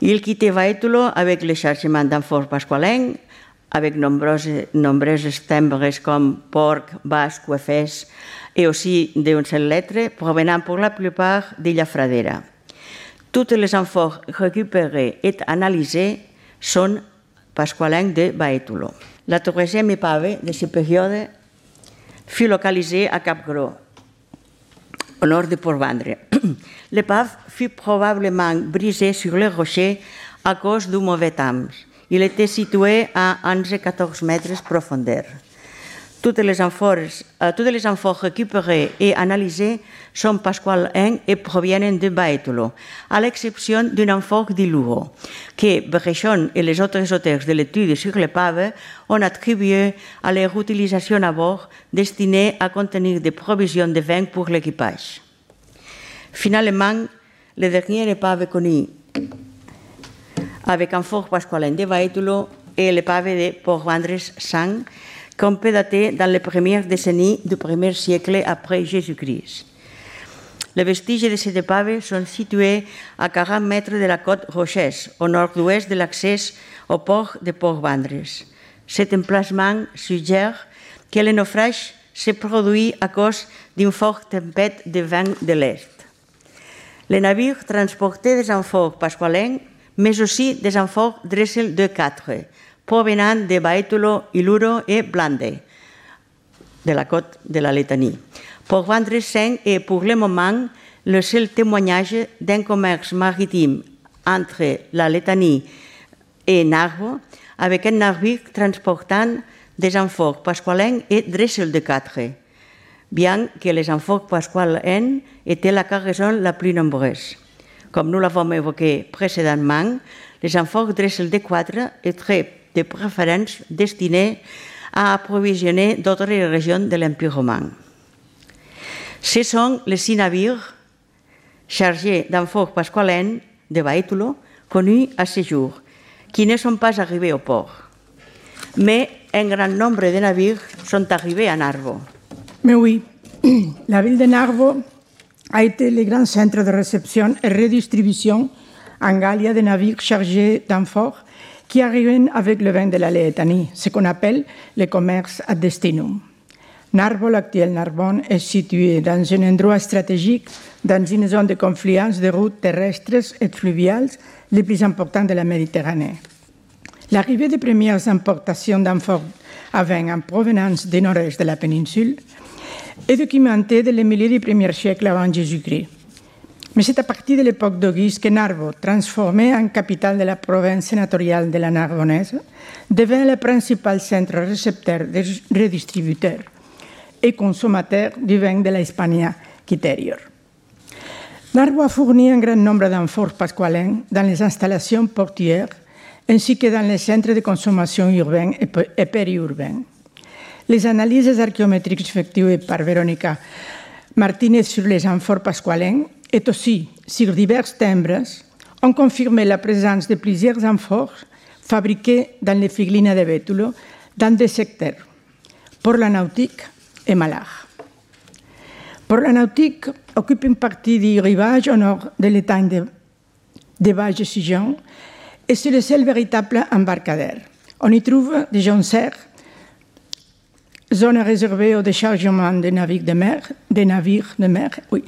Il quittait Vaetulo avec le chargement d'amphores pasqualins, avec nombreuses, nombreuses timbres comme porc, basc ou et aussi d'une seule lettre, provenant pour la plupart d'Illa Fradera. Toutes les amphores récupérées et analysées sont pasqualins de Baetulo. La troisième épave de cette période fut localisée à Cap-Gros, au nord de Port-Vendre. L'épave fut probablement brisée sur les rochers à cause du mauvais temps. Il était situé à 11-14 mètres de profondeur. Toutes les, amphores, euh, toutes récupérées et analysées sont pasqualins et proviennent de Baetulo, à l'exception d'une amphore d'Iluro, que Brechon et les autres auteurs de l'étude sur l'épave ont attribué à leur utilisation à bord destinée à contenir des provisions de vin pour l'équipage. Finalement, le dernier épave connu avec amphore pasqualin de Baetulo est l'épave de Port-Vendres Sang, qu'on peut dater dans les premières décennies du premier siècle après Jésus-Christ. Les vestiges de cette épave sont situés à 40 mètres de la côte rocheuse, au nord-ouest de l'accès au port de Port-Vendres. Cet emplacement suggère que le naufrage s'est produit à cause d'une forte tempête de vent de l'Est. Le navire transportait des amphores pasqualins, mais aussi des amphores Dressel de 4, provenant de Baetulo, Iluro et Blande, de la côte de la Letanie. Pour vendre Saint est pour le moment le seul témoignage d'un commerce maritime entre la Letanie et Narvo, avec un navire transportant des amphores pasqualins et dressel de 4, bien que les amphores pasqualins étaient la cargaison la plus nombreuse. comme nous l'avons évoqué précédemment, les amphores Dressel D4 étaient de préférence destinés à approvisionner d'autres régions de l'Empire romain. Ce sont les six navires chargés d'amphores pasqualènes de Baetulo connus à ce jour, qui ne sont pas arrivés au port. Mais un grand nombre de navires sont arrivés à Narvo. Mais oui, la ville de Narvo a été le grand centre de réception et redistribution en Gallia de navires chargés d'amphores qui arrivent avec le vin de la Létanie, ce qu'on appelle le commerce à destinum. Narvo, l'actuel Narbonne, est situé dans un endroit stratégique, dans une zone de confluence de routes terrestres et fluviales les plus importantes de la Méditerranée. L'arrivée des premières importations d'amphores à vin en provenance du nord-est de la péninsule est documentée dès le milieu du premier siècle avant Jésus-Christ. Mais c'est à partir de l'époque d'Auguste que Narvo, transformé en capitale de la province sénatoriale de la Narbonnaise, devint le principal centre récepteur, redistributeur et consommateur du vin de l'Hispania quitérior. Narvo a fourni un grand nombre d'amphores pasqualins dans les installations portuaires ainsi que dans les centres de consommation urbains et périurbains. Les analyses archéométriques effectuées par Véronica Martinez sur les amphores pasqualins et aussi sur divers timbres ont confirmé la présence de plusieurs amphores fabriqués dans les figlines de Bétulo dans des secteurs, pour la nautique et Malar. Pour la nautique occupe une partie du rivage au nord de l'étang de, de Bages-Sijon et c'est le seul véritable embarcadère. On y trouve des joncerts, zone réservée au déchargement des navires de mer, des navires de mer oui,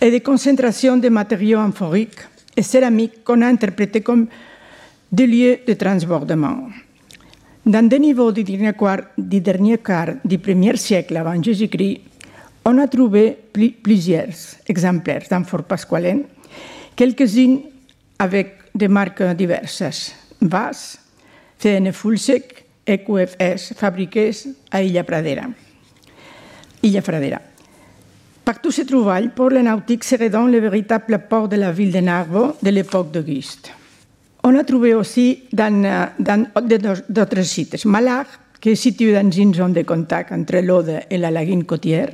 et des concentrations de matériaux amphoriques et céramiques qu'on a interprétés comme des lieux de transbordement. Dans des niveaux du dernier quart du, premier siècle avant Jésus-Christ, on a trouvé plusieurs exemplaires d'amphores pasqualines, quelques-unes avec des marques diverses. VAS, CN Fulsec, EQFS, fabriqués a Illa Pradera. Illa Pradera. Partout se trouvaille, pour les nautiques, serait donc le véritable port de la ville de Narvo de l'époque d'Auguste. On a trouvé aussi d'autres sites. Malar, qui est situé dans une zone de contact entre l'Aude et la lagune côtière.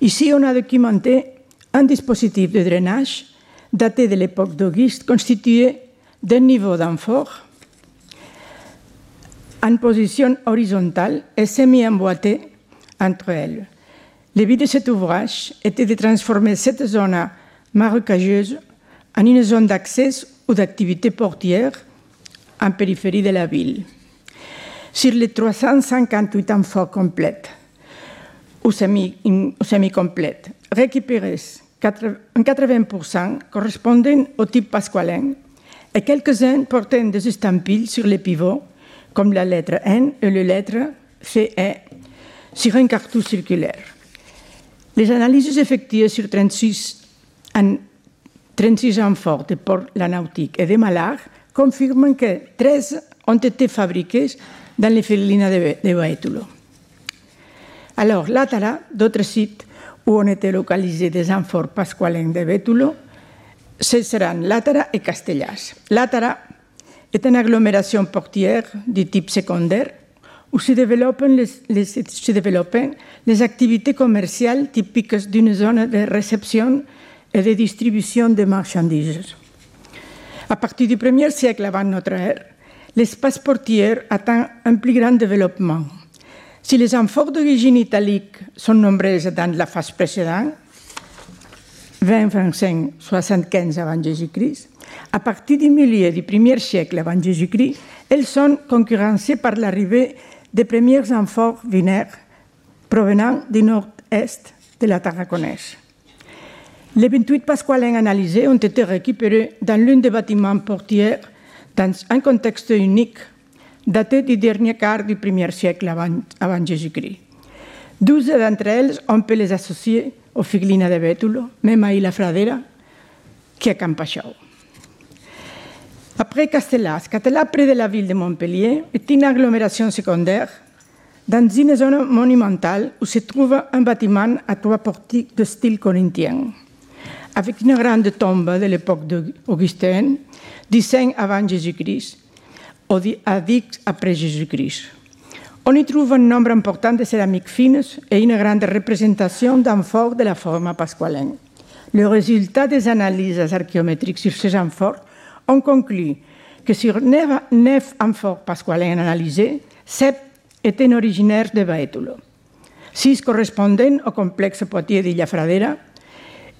Ici, on a documenté un dispositif de drainage daté de l'époque d'Auguste, constitué d'un niveau d'amphore en position horizontale et semi-emboîtée entre elles. Le but de cet ouvrage était de transformer cette zone marécageuse en une zone d'accès ou d'activité portière en périphérie de la ville. Sur les 358 amphores complètes ou semi-complètes récupérées, un 80% correspondent au type pasqualin et quelques-uns portent des estampilles sur les pivots, comme la lettre N et la lettre CE, sur un cartouche circulaire. Les analyses effectuées sur 36, en 36 amphores de port la nautique et de Malar confirment que 13 ont été fabriquées dans les filines de, de Baetulo. Alors, l'Atara, d'autres sites où ont été localisés des amphores pasqualins de Bétulo, ce seran Látara et Castellars. Látara est une agglomération portière de type secondaire où se développent les, activités commerciales typiques d'une zone de réception et de distribution de marchandises. À partir du 1er siècle avant notre ère, l'espace portier atteint un plus grand développement. Si les amphores d'origine italique sont nombreuses dans la phase précédente, 20, 25, 75 avant Jésus-Christ, à partir du milieu du premier siècle avant Jésus-Christ, elles sont concurrencées par l'arrivée des premiers amphores vinaires provenant du nord-est de la Tarraconèse. Les 28 pasqualins analysés ont été récupérés dans l'un des bâtiments portiers dans un contexte unique daté du dernier quart du premier siècle avant, Jésus-Christ. Douze d'entre elles, on peut les associer aux figlines de Bétulo, même à Ila Fradera, qui est Campachau. Après Castellas, Castellas, près de la ville de Montpellier, est une agglomération secondaire dans une zone monumentale où se trouve un bâtiment à trois portiques de style corinthien. avec une grande tombe de l'époque d'Augustin, 15 avant Jésus-Christ, ou 10 après Jésus-Christ. On y trouve un nombre important de céramiques fines et une grande représentation d'amphores de la forme pasqualaine. Le résultat des analyses archéométriques sur ces amphores ont conclu que sur neuf amphores pasqualaines analysées, sept étaient originaires de Baétulo, six correspondaient au complexe Poitiers d'Illa Fradera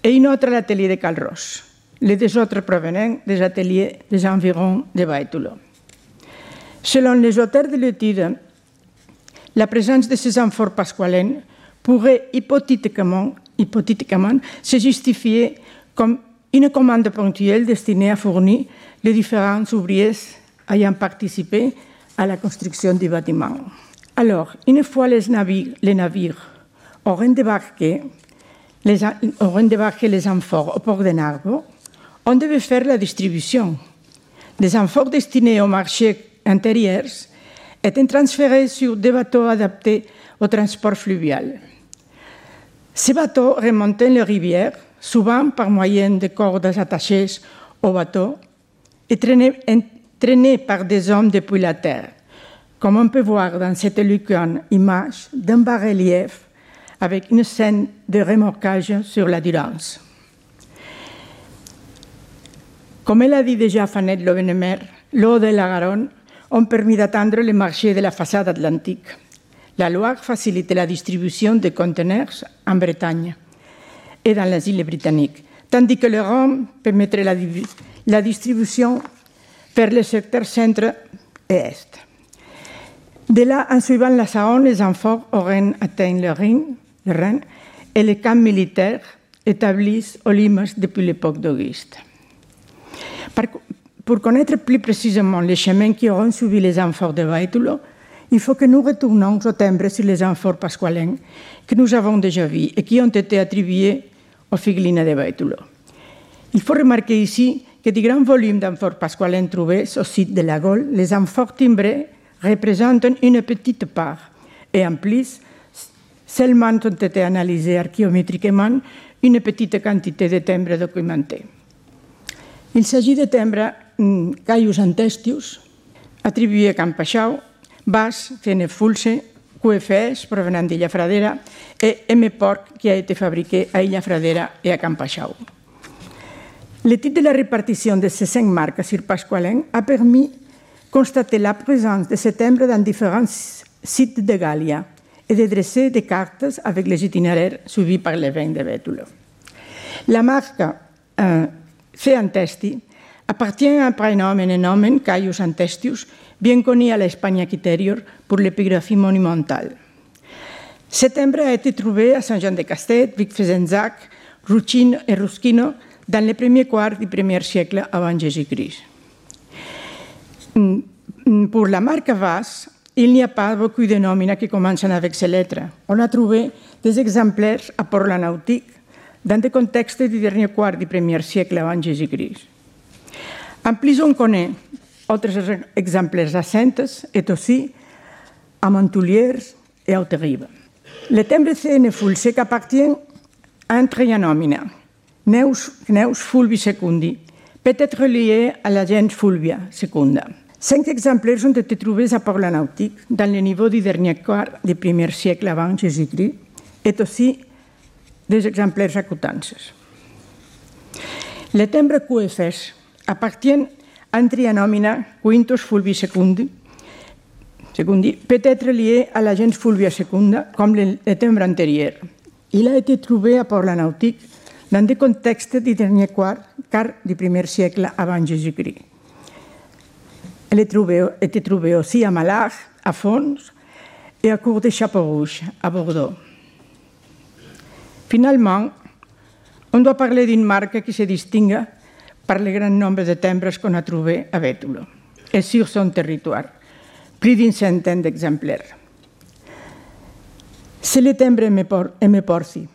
et une autre à l'atelier de Calros. Les deux autres provenant des ateliers des environs de Baétulo. Selon les auteurs de l'étude, la présence de ces amphores pasqualaines pourrait hypothétiquement se justifier comme une commande ponctuelle destinée à fournir les différents ouvriers ayant participé à la construction du bâtiment. Alors, une fois les navires, les débarqué les amphores au port de Narbo, on devait faire la distribution. Les amphores destinés au marché intérieur étaient transférés sur des bateaux adaptés au transport fluvial. Ces bateaux remontaient les rivières, souvent par moyen de cordes attachées au bateau, et traînés, par des hommes depuis la terre, comme on peut voir dans cette éloquente image d'un bas-relief avec une scène de remorquage sur la Durance. Comme elle a dit déjà Fanette Lovenemer, l'eau de la Garonne ont permis d'atteindre le marché de la façade atlantique. La Loire facilite la distribution de conteneurs en Bretagne et dans les îles britanniques, tandis que le Rhône permettrait la, distribution vers le secteur centre et est. De là, en suivant la Saône, les enfants auraient atteint le Rhin, le Rhin et les camps militaires établis aux Limes depuis l'époque d'Auguste. Pour connaître plus précisément les chemins qui auront suivi les amphores de Baetulo, il faut que nous retournions au timbre sur les amphores pasqualins que nous avons déjà vus et qui ont été attribués aux Figlines de Baetulo. Il faut remarquer ici que du grands volumes d'amphores pasqualins trouvés au site de la Gaule, les amphores timbrés représentent une petite part et en plus, seulement ont été analysés archéométriquement une petite quantité de timbres documentés. Il s'agit de timbres mm, Caius Antestius, attribués à Campachau, Bas, Cenefulse, QFS, provenant d'Illa Fradera, et M. Porc, qui a été fabriqué à Illa Fradera et à Campachau. L'étude de la répartition de ces cinq marques sur Pasqualen a permis de constater la présence de ces dans différents sites de Gallia et de dresser des cartes avec les itinéraires suivis par vins de Bétulo. La marque euh, Antesti appartient à un prénomen nomen Caius Antestius, bien connu à l'Espagne extérieure pour l'épigraphie monumentale. Cet timbre a été trouvé à Saint-Jean-de-Castet, Vic-Fezenzac, Ruccino et Ruschino dans les premiers quarts du premier siècle avant Jésus-Christ. Mm, mm, pour la marque Vas, il n'y a pas beaucoup de nomina qui commencent avec ces lettres. On a trouvé des exemplaires à Port-la-Nautique dans des contextes du dernier quart du premier siècle avant Jésus-Christ. En plus, on connaît autres exemplaires à Saintes et aussi à Montouliers et à Auterive. Le timbre CN Fulsec appartient à un trianomina, Neus, Neus fulvi secundi, peut-être lié à la gens fulvia secunda. Cinq exemplaires ont été trouvés à Port-la-Nautique, dans le niveau du dernier quart du premier siècle avant Jésus-Christ, et aussi des exemplaires à. Le timbre QFS appartient à un trianomina Quintus fulvi secundi, secundi peut-être lié à la gens fulvia secunda, comme le, le timbre antérieur. Il a été trouvé à Port-la-Nautique dans des contextes du dernier quart, quart du premier siècle avant Jésus-Christ. Elle était trouvée aussi à Malach, à Fons et à Cour de Chapeau-Rouge, à Bordeaux. Finalement, on doit parler d'une marque qui se distingue par le grand nombre de timbres qu'on a trouvés à Bétulo et sur son territoire, plus d'une centaine d'exemplaires. C'est le timbre M. Porci,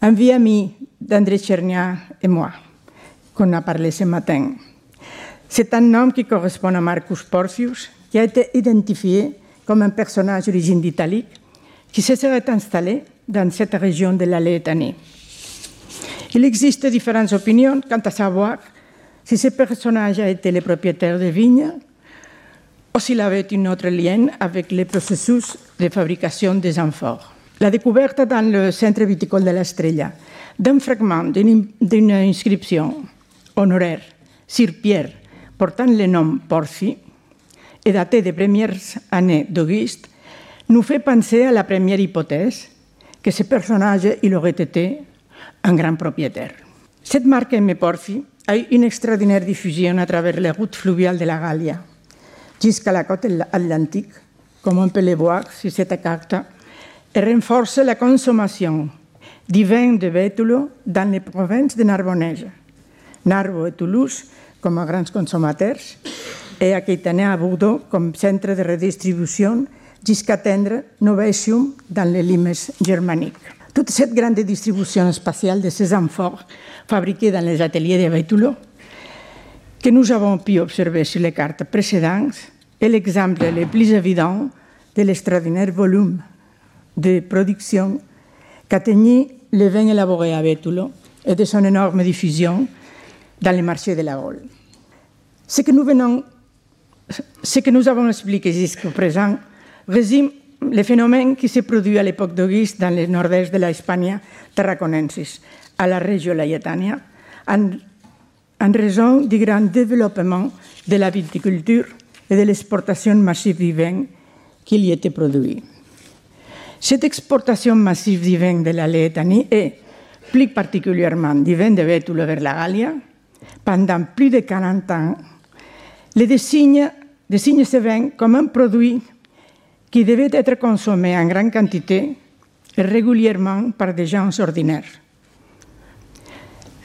un vieux ami d'André Chernia et moi, qu'on a parlé ce matin. C'est un nom qui correspond à Marcus Porcius, qui a été identifié comme un personnage d'origine d'Italie qui se serait installé dans cette région de la Létanie. qu'il existe différentes opinions quant à savoir si ce personnage a été le propriétaire de vignes ou s'il avait un autre lien avec le processus de fabrication des amphores. La découverte dans le centre viticole de l'Estrella d'un fragment d'une inscription honoraire sur pierre portant le nom Porfi et daté des premières années d'Auguste nous fait penser à la première hypothèse que ce personnage il aurait été un grand propriétaire. Cette marque M. Porfi a eu une extraordinaire diffusion à travers les routes fluviales de la Gallia, jusqu'à la côte atlantique, comme on peut le voir sur cette carte, et renforce la consommation du vin de Bétulo dans les provinces de Narbonneige, Narbo et Toulouse com a grans consommateurs et Aquitaner a Bordeaux com centre de redistribució jusqu'à atteindre Novatium dans les limes germaniques. Toute cette grande distribution spatiale de ces amphores fabriqués dans les ateliers de Bétulo, que nous avons pu observer sur les cartes précédentes, est l'exemple le plus évident de l'extraordinaire volume de production qu'atteignit le vin élaboré à Bétulo et de son énorme diffusion dans les marchés de la Gaule. Ce que nous, venons, ce que nous avons expliqué jusqu'au présent résume le phénomène qui s'est produit à l'époque d'Auguste dans le nord-est de l'Espagne tarraconensis, à la région Laietania, en, en raison du grand développement de la viticulture et de l'exportation massive du vin qui y était produit. Cette exportation massive du vin de la Laetanie et plus particulièrement du vin de Bétulo vers la Gallia, pendant plus de 40 ans, le désigne, désigne ce vin comme un produit qui devait être consommé en grande quantité et régulièrement par des gens ordinaires.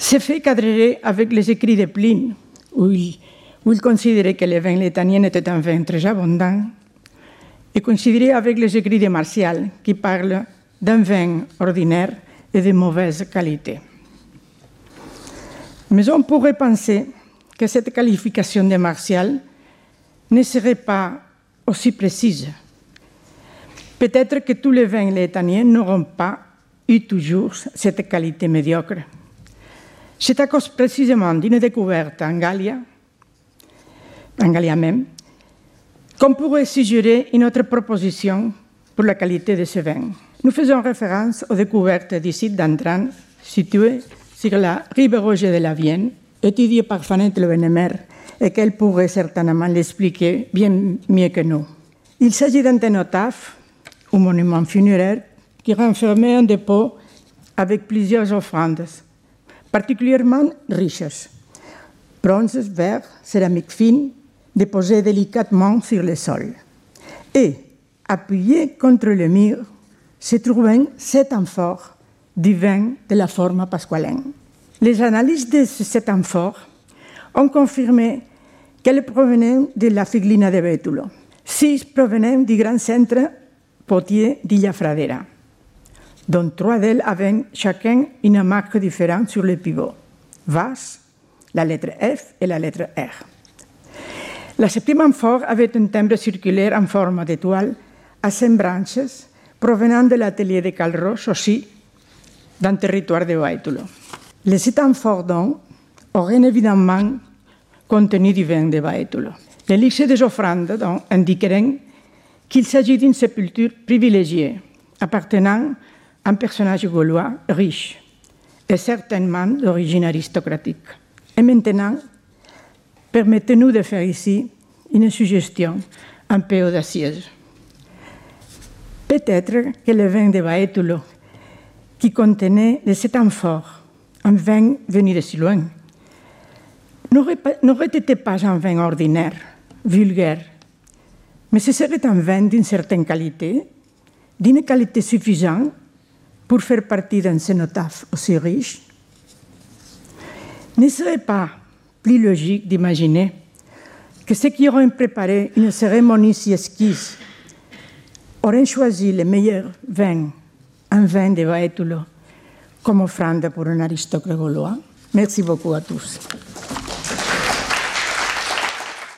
Ce fait cadrerait avec les écrits de Pline, où il, considérait que le vin létanien était un vin très abondant, et coïnciderait avec les écrits de Martial, qui parlent d'un vin ordinaire et de mauvaise qualité. Mais on pourrait penser que cette qualification de Martial ne serait pas aussi précise. Peut-être que tous les vins létaniens n'auront pas eu toujours cette qualité médiocre. C'est à cause précisément d'une découverte en Gallia, en Gallia même, qu'on pourrait suggérer une autre proposition pour la qualité de ce vin. Nous faisons référence aux découvertes du site d'Antran, situé sur la rive rouge de la Vienne, étudié par Fanette Le Benemer, et qu'elle pourrait certainement l'expliquer bien mieux que nous. Il s'agit d'un ténotaphe, un monument funéraire, qui renfermait un dépôt avec plusieurs offrandes, particulièrement riches. Bronzes, verres, céramique fine, déposés délicatement sur le sol. Et, appuyés contre le mur, se trouvaient sept amphores du vin de la forme pasqualaine. Les analyses de cet amphore ont confirmé qu'elle provenait de la figlina de Bétulo. Six provenaient du grand centre potier d'Illa Fradera, dont trois d'elles avaient chacun une marque différente sur le pivot. Vas, la lettre F et la lettre R. La septième amphore avait un timbre circulaire en forme d'étoile à cinq branches provenant de l'atelier de Calros, aussi dans le territoire de Baitulo. Les sept amphores d'or auraient évidemment contenu du vin de Baitulo. L'élixir des offrandes donc, indiquerait qu'il s'agit d'une sépulture privilégiée, appartenant un personnage gaulois riche et certainement d'origine aristocratique. Et maintenant, permettez-nous de faire ici une suggestion un peu audacieuse. Peut-être que le vin de Baetulo, qui contenait les sept amphores, un vin venu de si loin, n'aurait été pas un vin ordinaire, vulgaire, mais ce serait un vin d'une certaine qualité, d'une qualité suffisante pour faire partie d'un cénotaphe aussi riche. Ne serait pas plus logique d'imaginer que ceux qui auraient préparé une cérémonie si esquisse auraient choisi le meilleur vin, un vin de Baetulo, comme offrande pour un aristocrate gaulois. Merci beaucoup à tous.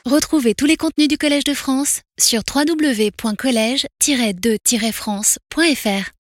Retrouvez tous les contenus du Collège de France sur www.colège-2-france.fr.